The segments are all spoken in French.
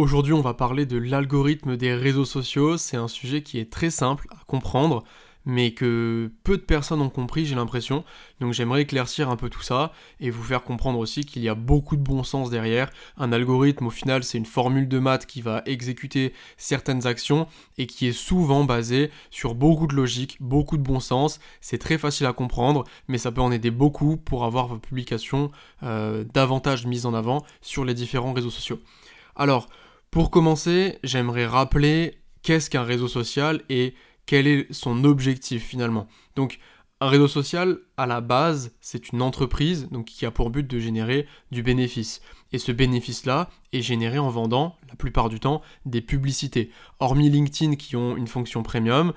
Aujourd'hui, on va parler de l'algorithme des réseaux sociaux. C'est un sujet qui est très simple à comprendre, mais que peu de personnes ont compris, j'ai l'impression. Donc j'aimerais éclaircir un peu tout ça et vous faire comprendre aussi qu'il y a beaucoup de bon sens derrière. Un algorithme, au final, c'est une formule de maths qui va exécuter certaines actions et qui est souvent basée sur beaucoup de logique, beaucoup de bon sens. C'est très facile à comprendre, mais ça peut en aider beaucoup pour avoir vos publications euh, davantage mises en avant sur les différents réseaux sociaux. Alors, pour commencer, j'aimerais rappeler qu'est-ce qu'un réseau social et quel est son objectif finalement. Donc un réseau social, à la base, c'est une entreprise qui a pour but de générer du bénéfice. Et ce bénéfice-là est généré en vendant, la plupart du temps, des publicités. Hormis LinkedIn qui ont une fonction premium,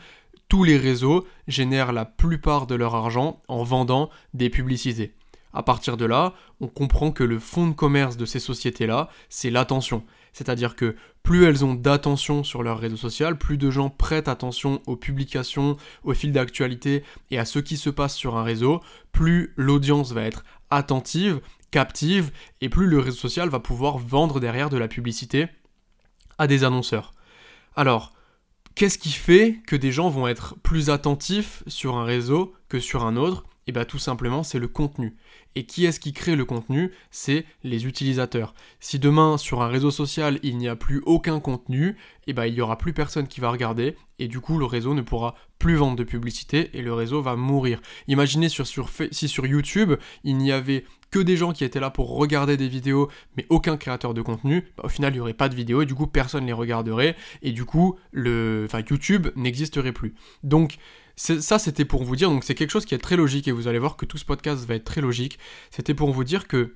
tous les réseaux génèrent la plupart de leur argent en vendant des publicités. À partir de là, on comprend que le fond de commerce de ces sociétés-là, c'est l'attention. C'est-à-dire que plus elles ont d'attention sur leur réseau social, plus de gens prêtent attention aux publications, aux fils d'actualité et à ce qui se passe sur un réseau, plus l'audience va être attentive, captive, et plus le réseau social va pouvoir vendre derrière de la publicité à des annonceurs. Alors, qu'est-ce qui fait que des gens vont être plus attentifs sur un réseau que sur un autre? Et eh bien tout simplement c'est le contenu. Et qui est-ce qui crée le contenu? C'est les utilisateurs. Si demain sur un réseau social il n'y a plus aucun contenu, et eh ben il n'y aura plus personne qui va regarder et du coup le réseau ne pourra plus vendre de publicité et le réseau va mourir. Imaginez sur, si sur YouTube il n'y avait que des gens qui étaient là pour regarder des vidéos mais aucun créateur de contenu, bah, au final il n'y aurait pas de vidéos et du coup personne ne les regarderait et du coup le, YouTube n'existerait plus. Donc ça, c'était pour vous dire, donc c'est quelque chose qui est très logique et vous allez voir que tout ce podcast va être très logique. C'était pour vous dire que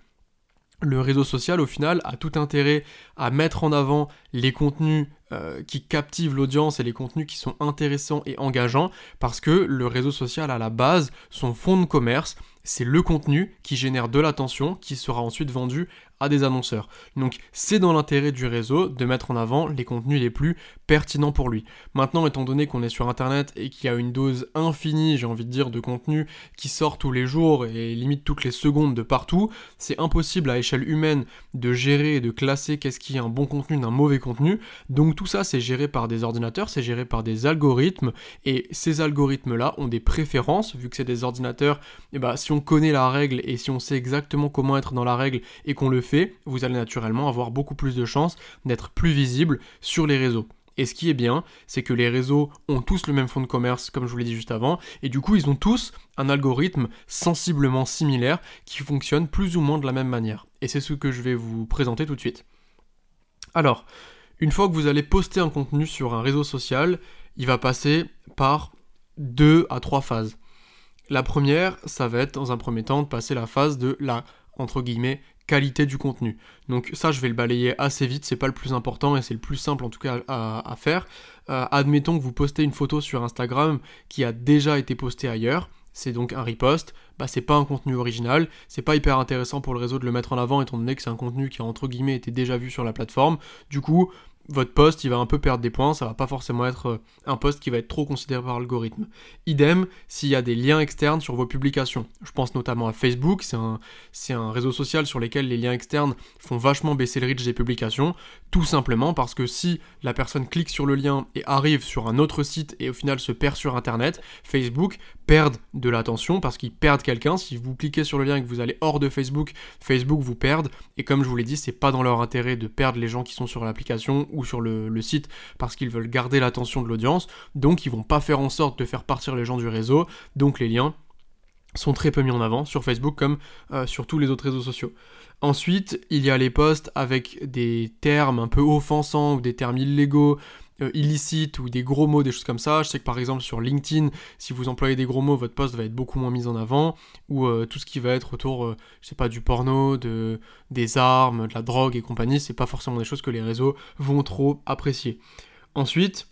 le réseau social, au final, a tout intérêt à mettre en avant les contenus euh, qui captivent l'audience et les contenus qui sont intéressants et engageants, parce que le réseau social, à la base, son fond de commerce, c'est le contenu qui génère de l'attention, qui sera ensuite vendu à des annonceurs. Donc c'est dans l'intérêt du réseau de mettre en avant les contenus les plus pertinents pour lui. Maintenant, étant donné qu'on est sur Internet et qu'il y a une dose infinie, j'ai envie de dire, de contenu qui sort tous les jours et limite toutes les secondes de partout, c'est impossible à échelle humaine de gérer et de classer qu'est-ce qui est un bon contenu d'un mauvais contenu. Donc tout ça, c'est géré par des ordinateurs, c'est géré par des algorithmes et ces algorithmes-là ont des préférences, vu que c'est des ordinateurs, et eh ben, si on connaît la règle et si on sait exactement comment être dans la règle et qu'on le fait, vous allez naturellement avoir beaucoup plus de chances d'être plus visible sur les réseaux. Et ce qui est bien, c'est que les réseaux ont tous le même fonds de commerce, comme je vous l'ai dit juste avant, et du coup, ils ont tous un algorithme sensiblement similaire qui fonctionne plus ou moins de la même manière. Et c'est ce que je vais vous présenter tout de suite. Alors, une fois que vous allez poster un contenu sur un réseau social, il va passer par deux à trois phases. La première, ça va être dans un premier temps de passer la phase de la entre guillemets qualité du contenu. Donc ça, je vais le balayer assez vite, c'est pas le plus important et c'est le plus simple en tout cas à, faire. Euh, admettons que vous postez une photo sur Instagram qui a déjà été postée ailleurs, c'est donc un repost, bah c'est pas un contenu original, c'est pas hyper intéressant pour le réseau de le mettre en avant étant donné que c'est un contenu qui a entre guillemets été déjà vu sur la plateforme. Du coup, votre poste il va un peu perdre des points, ça va pas forcément être euh, un poste qui va être trop considéré par l'algorithme. Idem s'il y a des liens externes sur vos publications. Je pense notamment à Facebook, c'est un, réseau social sur lequel les liens externes font vachement baisser le reach des publications, tout simplement parce que si la personne clique sur le lien et arrive sur un autre site et au final se perd sur internet, Facebook perd de l'attention parce qu'ils perdent quelqu'un. Si vous cliquez sur le lien et que vous allez hors de Facebook, Facebook vous perd. Et comme je vous l'ai dit, c'est pas dans leur intérêt de perdre les gens qui sont sur l'application ou sur le, site parce qu'ils veulent garder l'attention de l'audience. Donc ils vont pas faire en sorte de faire partir les gens du réseau. Donc les liens sont très peu mis en avant sur Facebook comme euh, sur tous les autres réseaux sociaux. Ensuite, il y a les posts avec des termes un peu offensants ou des termes illégaux, euh, illicites ou des gros mots, des choses comme ça. Je sais que par exemple sur LinkedIn, si vous employez des gros mots, votre post va être beaucoup moins mis en avant. Ou euh, tout ce qui va être autour, je sais pas, du porno, de, des armes, de la drogue et compagnie, c'est pas forcément des choses que les réseaux vont trop apprécier. Ensuite,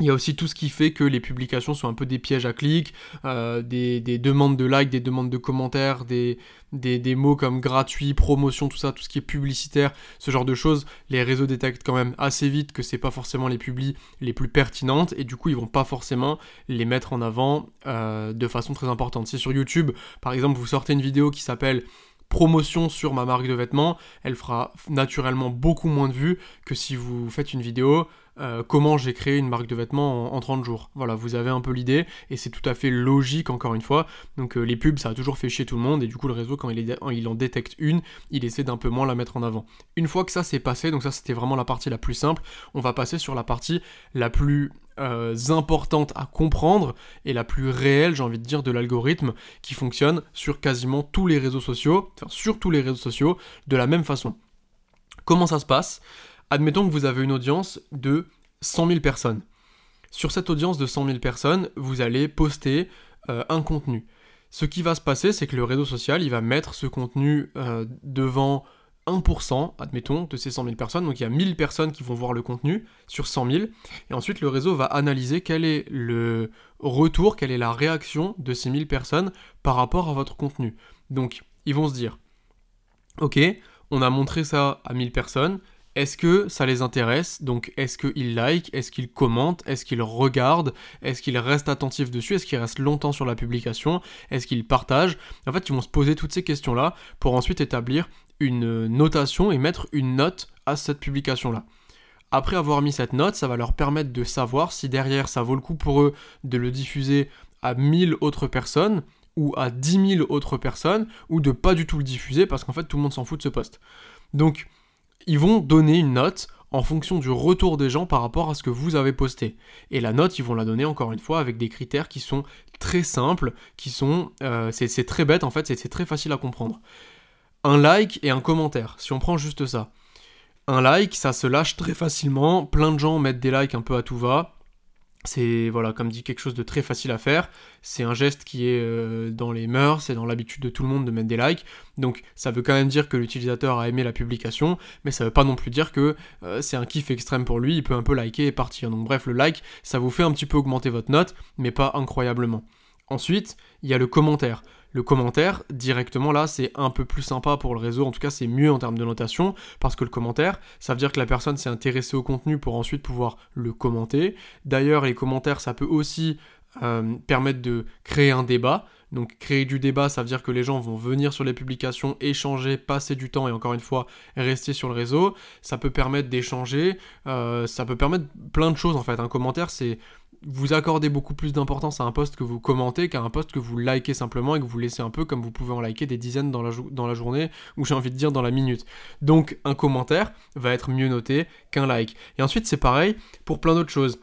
il y a aussi tout ce qui fait que les publications sont un peu des pièges à clics, euh, des, demandes de likes, des demandes de commentaires, des, des, mots comme gratuit, promotion, tout ça, tout ce qui est publicitaire, ce genre de choses. Les réseaux détectent quand même assez vite que c'est pas forcément les publis les plus pertinentes et du coup ils vont pas forcément les mettre en avant euh, de façon très importante. Si sur YouTube, par exemple, vous sortez une vidéo qui s'appelle promotion sur ma marque de vêtements, elle fera naturellement beaucoup moins de vues que si vous faites une vidéo euh, comment j'ai créé une marque de vêtements en, 30 jours. Voilà, vous avez un peu l'idée, et c'est tout à fait logique encore une fois. Donc euh, les pubs, ça a toujours fait chier tout le monde, et du coup le réseau, quand il, en détecte une, il essaie d'un peu moins la mettre en avant. Une fois que ça s'est passé, donc ça c'était vraiment la partie la plus simple, on va passer sur la partie la plus euh, importante à comprendre et la plus réelle, j'ai envie de dire, de l'algorithme qui fonctionne sur quasiment tous les réseaux sociaux, enfin sur tous les réseaux sociaux, de la même façon. Comment ça se passe? Admettons que vous avez une audience de 100 000 personnes. Sur cette audience de 100 000 personnes, vous allez poster euh, un contenu. Ce qui va se passer, c'est que le réseau social, il va mettre ce contenu euh, devant 1%, admettons, de ces 100 000 personnes. Donc il y a 1000 personnes qui vont voir le contenu sur 100 000. Et ensuite, le réseau va analyser quel est le retour, quelle est la réaction de ces 1000 personnes par rapport à votre contenu. Donc, ils vont se dire, ok, on a montré ça à 1000 personnes, est-ce que ça les intéresse? Donc est-ce qu'ils like Est-ce qu'ils commentent? Est-ce qu'ils regardent? Est-ce qu'ils restent attentifs dessus? Est-ce qu'ils restent longtemps sur la publication? Est-ce qu'ils partagent? En fait, ils vont se poser toutes ces questions-là pour ensuite établir une notation et mettre une note à cette publication-là. Après avoir mis cette note, ça va leur permettre de savoir si derrière ça vaut le coup pour eux de le diffuser à 1000 autres personnes ou à 10 000 autres personnes ou de pas du tout le diffuser parce qu'en fait tout le monde s'en fout de ce poste. Donc ils vont donner une note en fonction du retour des gens par rapport à ce que vous avez posté. Et la note, ils vont la donner encore une fois avec des critères qui sont très simples, qui sont... Euh, c'est très bête en fait, c'est très facile à comprendre. Un like et un commentaire, si on prend juste ça. Un like, ça se lâche très facilement, plein de gens mettent des likes un peu à tout va, c'est voilà comme dit quelque chose de très facile à faire. C'est un geste qui est euh, dans les mœurs c'est dans l'habitude de tout le monde de mettre des likes. Donc ça veut quand même dire que l'utilisateur a aimé la publication mais ça veut pas non plus dire que euh, c'est un kiff extrême pour lui. Il peut un peu liker et partir. Donc bref le like ça vous fait un petit peu augmenter votre note mais pas incroyablement. Ensuite il y a le commentaire le commentaire, directement là, c'est un peu plus sympa pour le réseau, en tout cas c'est mieux en termes de notation, parce que le commentaire, ça veut dire que la personne s'est intéressée au contenu pour ensuite pouvoir le commenter. D'ailleurs, les commentaires, ça peut aussi euh, permettre de créer un débat. Donc créer du débat, ça veut dire que les gens vont venir sur les publications, échanger, passer du temps et encore une fois rester sur le réseau. Ça peut permettre d'échanger, euh, ça peut permettre plein de choses en fait. Un commentaire, c'est vous accordez beaucoup plus d'importance à un post que vous commentez qu'à un post que vous likez simplement et que vous laissez un peu comme vous pouvez en liker des dizaines dans la, dans la journée ou j'ai envie de dire dans la minute. Donc un commentaire va être mieux noté qu'un like. Et ensuite c'est pareil pour plein d'autres choses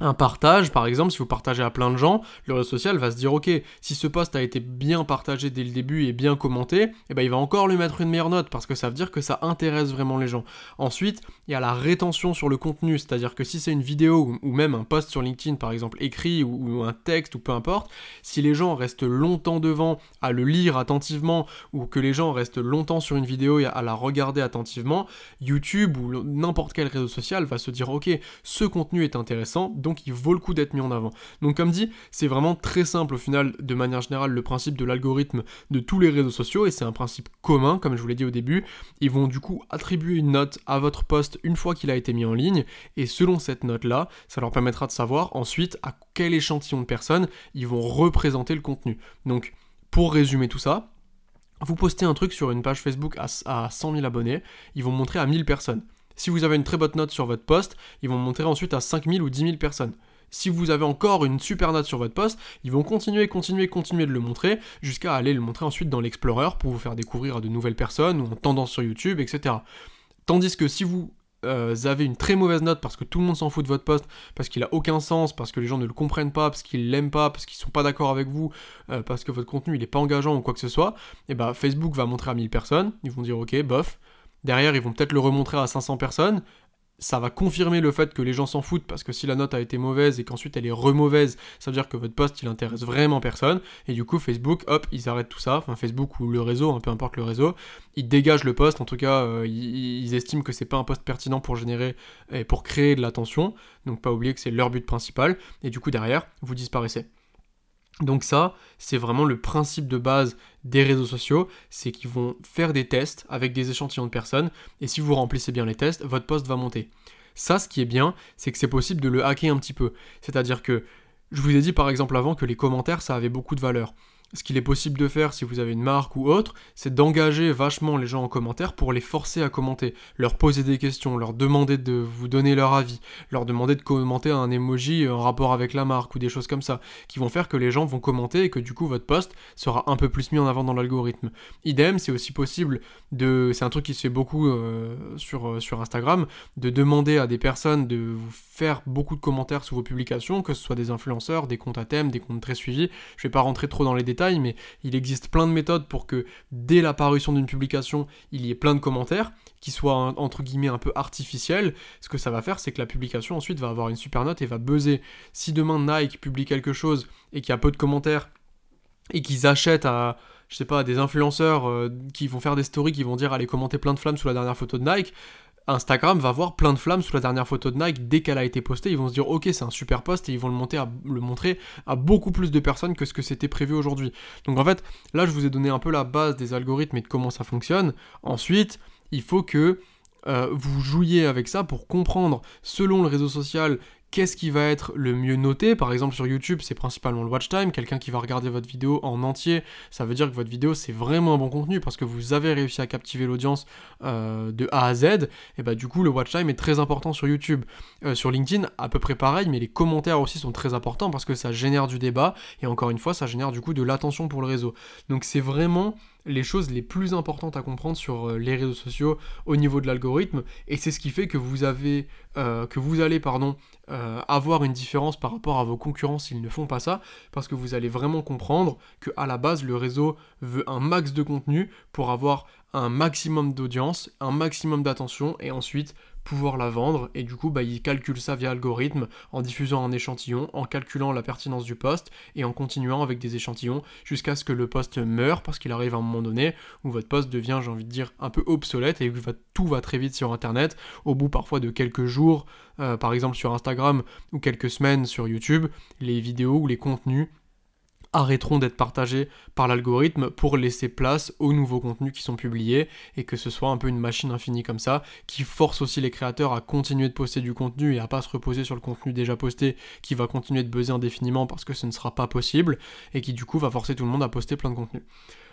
un partage, par exemple, si vous partagez à plein de gens, le réseau social va se dire ok, si ce post a été bien partagé dès le début et bien commenté, eh ben, il va encore lui mettre une meilleure note parce que ça veut dire que ça intéresse vraiment les gens. Ensuite, il y a la rétention sur le contenu, c'est-à-dire que si c'est une vidéo ou, même un post sur LinkedIn par exemple écrit ou, un texte ou peu importe, si les gens restent longtemps devant à le lire attentivement ou que les gens restent longtemps sur une vidéo et à la regarder attentivement, YouTube ou n'importe quel réseau social va se dire ok, ce contenu est intéressant, il vaut le coup d'être mis en avant. Donc comme dit, c'est vraiment très simple au final, de manière générale, le principe de l'algorithme de tous les réseaux sociaux, et c'est un principe commun, comme je vous l'ai dit au début. Ils vont du coup attribuer une note à votre poste une fois qu'il a été mis en ligne, et selon cette note-là, ça leur permettra de savoir ensuite à quel échantillon de personnes ils vont représenter le contenu. Donc pour résumer tout ça, vous postez un truc sur une page Facebook à, à 100 000 abonnés, ils vont montrer à 1000 personnes. Si vous avez une très bonne note sur votre poste, ils vont montrer ensuite à 5000 ou 10 000 personnes. Si vous avez encore une super note sur votre poste, ils vont continuer, continuer, continuer de le montrer jusqu'à aller le montrer ensuite dans l'Explorer pour vous faire découvrir à de nouvelles personnes ou en tendance sur YouTube, etc. Tandis que si vous euh, avez une très mauvaise note parce que tout le monde s'en fout de votre poste, parce qu'il a aucun sens, parce que les gens ne le comprennent pas, parce qu'ils l'aiment pas, parce qu'ils sont pas d'accord avec vous, euh, parce que votre contenu il est pas engageant ou quoi que ce soit, et eh ben Facebook va montrer à 1000 personnes, ils vont dire ok, bof, Derrière, ils vont peut-être le remontrer à 500 personnes. Ça va confirmer le fait que les gens s'en foutent parce que si la note a été mauvaise et qu'ensuite elle est remauvaise, ça veut dire que votre post il intéresse vraiment personne. Et du coup, Facebook, hop, ils arrêtent tout ça. Enfin, Facebook ou le réseau, hein, peu importe le réseau, ils dégagent le post. En tout cas, euh, ils, estiment que c'est pas un post pertinent pour générer et pour créer de l'attention. Donc, pas oublier que c'est leur but principal. Et du coup, derrière, vous disparaissez. Donc ça, c'est vraiment le principe de base des réseaux sociaux, c'est qu'ils vont faire des tests avec des échantillons de personnes, et si vous remplissez bien les tests, votre poste va monter. Ça, ce qui est bien, c'est que c'est possible de le hacker un petit peu. C'est-à-dire que, je vous ai dit par exemple avant que les commentaires, ça avait beaucoup de valeur. Ce qu'il est possible de faire si vous avez une marque ou autre, c'est d'engager vachement les gens en commentaire pour les forcer à commenter, leur poser des questions, leur demander de vous donner leur avis, leur demander de commenter un emoji en rapport avec la marque ou des choses comme ça, qui vont faire que les gens vont commenter et que du coup votre post sera un peu plus mis en avant dans l'algorithme. Idem, c'est aussi possible de, c'est un truc qui se fait beaucoup euh, sur, euh, sur Instagram, de demander à des personnes de vous faire beaucoup de commentaires sous vos publications, que ce soit des influenceurs, des comptes à thème, des comptes très suivis. Je vais pas rentrer trop dans les détails, mais il existe plein de méthodes pour que dès l'apparition d'une publication, il y ait plein de commentaires, qui soient entre guillemets un peu artificiels. Ce que ça va faire, c'est que la publication ensuite va avoir une super note et va buzzer. Si demain Nike publie quelque chose et qu'il y a peu de commentaires et qu'ils achètent à je sais pas, des influenceurs euh, qui vont faire des stories, qui vont dire allez commenter plein de flammes sous la dernière photo de Nike, Instagram va voir plein de flammes sous la dernière photo de Nike dès qu'elle a été postée. Ils vont se dire ok c'est un super post et ils vont le, montrer à beaucoup plus de personnes que ce que c'était prévu aujourd'hui. Donc en fait là je vous ai donné un peu la base des algorithmes et de comment ça fonctionne. Ensuite il faut que euh, vous jouiez avec ça pour comprendre selon le réseau social Qu'est-ce qui va être le mieux noté? Par exemple sur YouTube, c'est principalement le watch time. Quelqu'un qui va regarder votre vidéo en entier, ça veut dire que votre vidéo c'est vraiment un bon contenu parce que vous avez réussi à captiver l'audience euh, de A à Z. Et bah du coup le watch time est très important sur YouTube. Euh, sur LinkedIn, à peu près pareil, mais les commentaires aussi sont très importants parce que ça génère du débat et encore une fois ça génère du coup de l'attention pour le réseau. Donc c'est vraiment les choses les plus importantes à comprendre sur euh, les réseaux sociaux au niveau de l'algorithme. Et c'est ce qui fait que vous avez euh, que vous allez pardon euh, avoir une différence par rapport à vos concurrents s'ils ne font pas ça. Parce que vous allez vraiment comprendre que à la base le réseau veut un max de contenu pour avoir un maximum d'audience, un maximum d'attention et ensuite pouvoir la vendre et du coup bah, il calcule ça via algorithme en diffusant un échantillon, en calculant la pertinence du poste et en continuant avec des échantillons jusqu'à ce que le poste meure parce qu'il arrive à un moment donné où votre poste devient j'ai envie de dire un peu obsolète et tout va très vite sur internet au bout parfois de quelques jours euh, par exemple sur Instagram ou quelques semaines sur YouTube les vidéos ou les contenus arrêteront d'être partagés par l'algorithme pour laisser place aux nouveaux contenus qui sont publiés et que ce soit un peu une machine infinie comme ça qui force aussi les créateurs à continuer de poster du contenu et à pas se reposer sur le contenu déjà posté qui va continuer de buzzer indéfiniment parce que ce ne sera pas possible et qui du coup va forcer tout le monde à poster plein de contenu.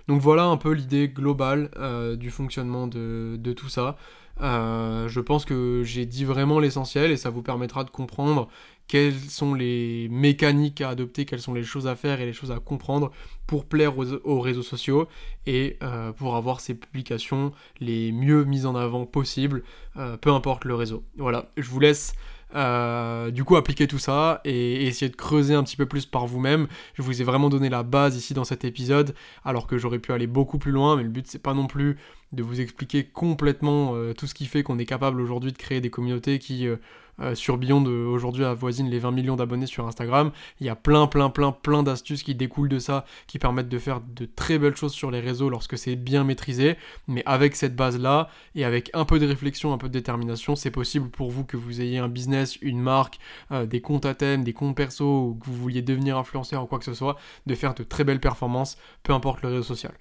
Donc voilà un peu l'idée globale euh, du fonctionnement de, tout ça. Euh, je pense que j'ai dit vraiment l'essentiel et ça vous permettra de comprendre quelles sont les mécaniques à adopter, quelles sont les choses à faire et les choses à comprendre pour plaire aux, réseaux sociaux et euh, pour avoir ces publications les mieux mises en avant possibles, euh, peu importe le réseau. Voilà, je vous laisse euh, du coup appliquer tout ça et, essayer de creuser un petit peu plus par vous-même. Je vous ai vraiment donné la base ici dans cet épisode, alors que j'aurais pu aller beaucoup plus loin, mais le but c'est pas non plus de vous expliquer complètement tout ce qui fait qu'on est capable aujourd'hui de créer des communautés qui euh, sur Beyond aujourd'hui avoisine les 20 millions d'abonnés sur Instagram. Il y a plein, plein, plein, plein d'astuces qui découlent de ça, qui permettent de faire de très belles choses sur les réseaux lorsque c'est bien maîtrisé. Mais avec cette base-là, et avec un peu de réflexion, un peu de détermination, c'est possible pour vous que vous ayez un business, une marque, euh, des comptes à thème, des comptes perso, ou que vous vouliez devenir influenceur ou quoi que ce soit, de faire de très belles performances, peu importe le réseau social.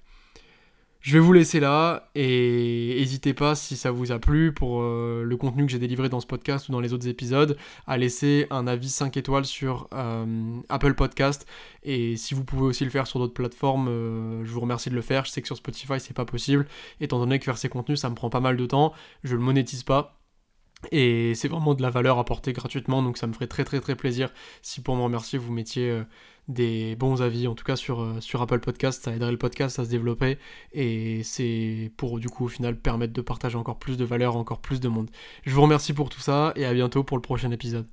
Je vais vous laisser là et n'hésitez pas si ça vous a plu pour euh, le contenu que j'ai délivré dans ce podcast ou dans les autres épisodes à laisser un avis 5 étoiles sur euh, Apple Podcast et si vous pouvez aussi le faire sur d'autres plateformes, euh, je vous remercie de le faire. Je sais que sur Spotify c'est pas possible étant donné que faire ces contenus ça me prend pas mal de temps, je le monétise pas. Et c'est vraiment de la valeur apportée gratuitement, donc ça me ferait très très très plaisir si pour me remercier vous mettiez des bons avis, en tout cas sur, euh, Apple Podcast, ça aiderait le podcast à se développer et c'est pour du coup au final permettre de partager encore plus de valeur, encore plus de monde. Je vous remercie pour tout ça et à bientôt pour le prochain épisode.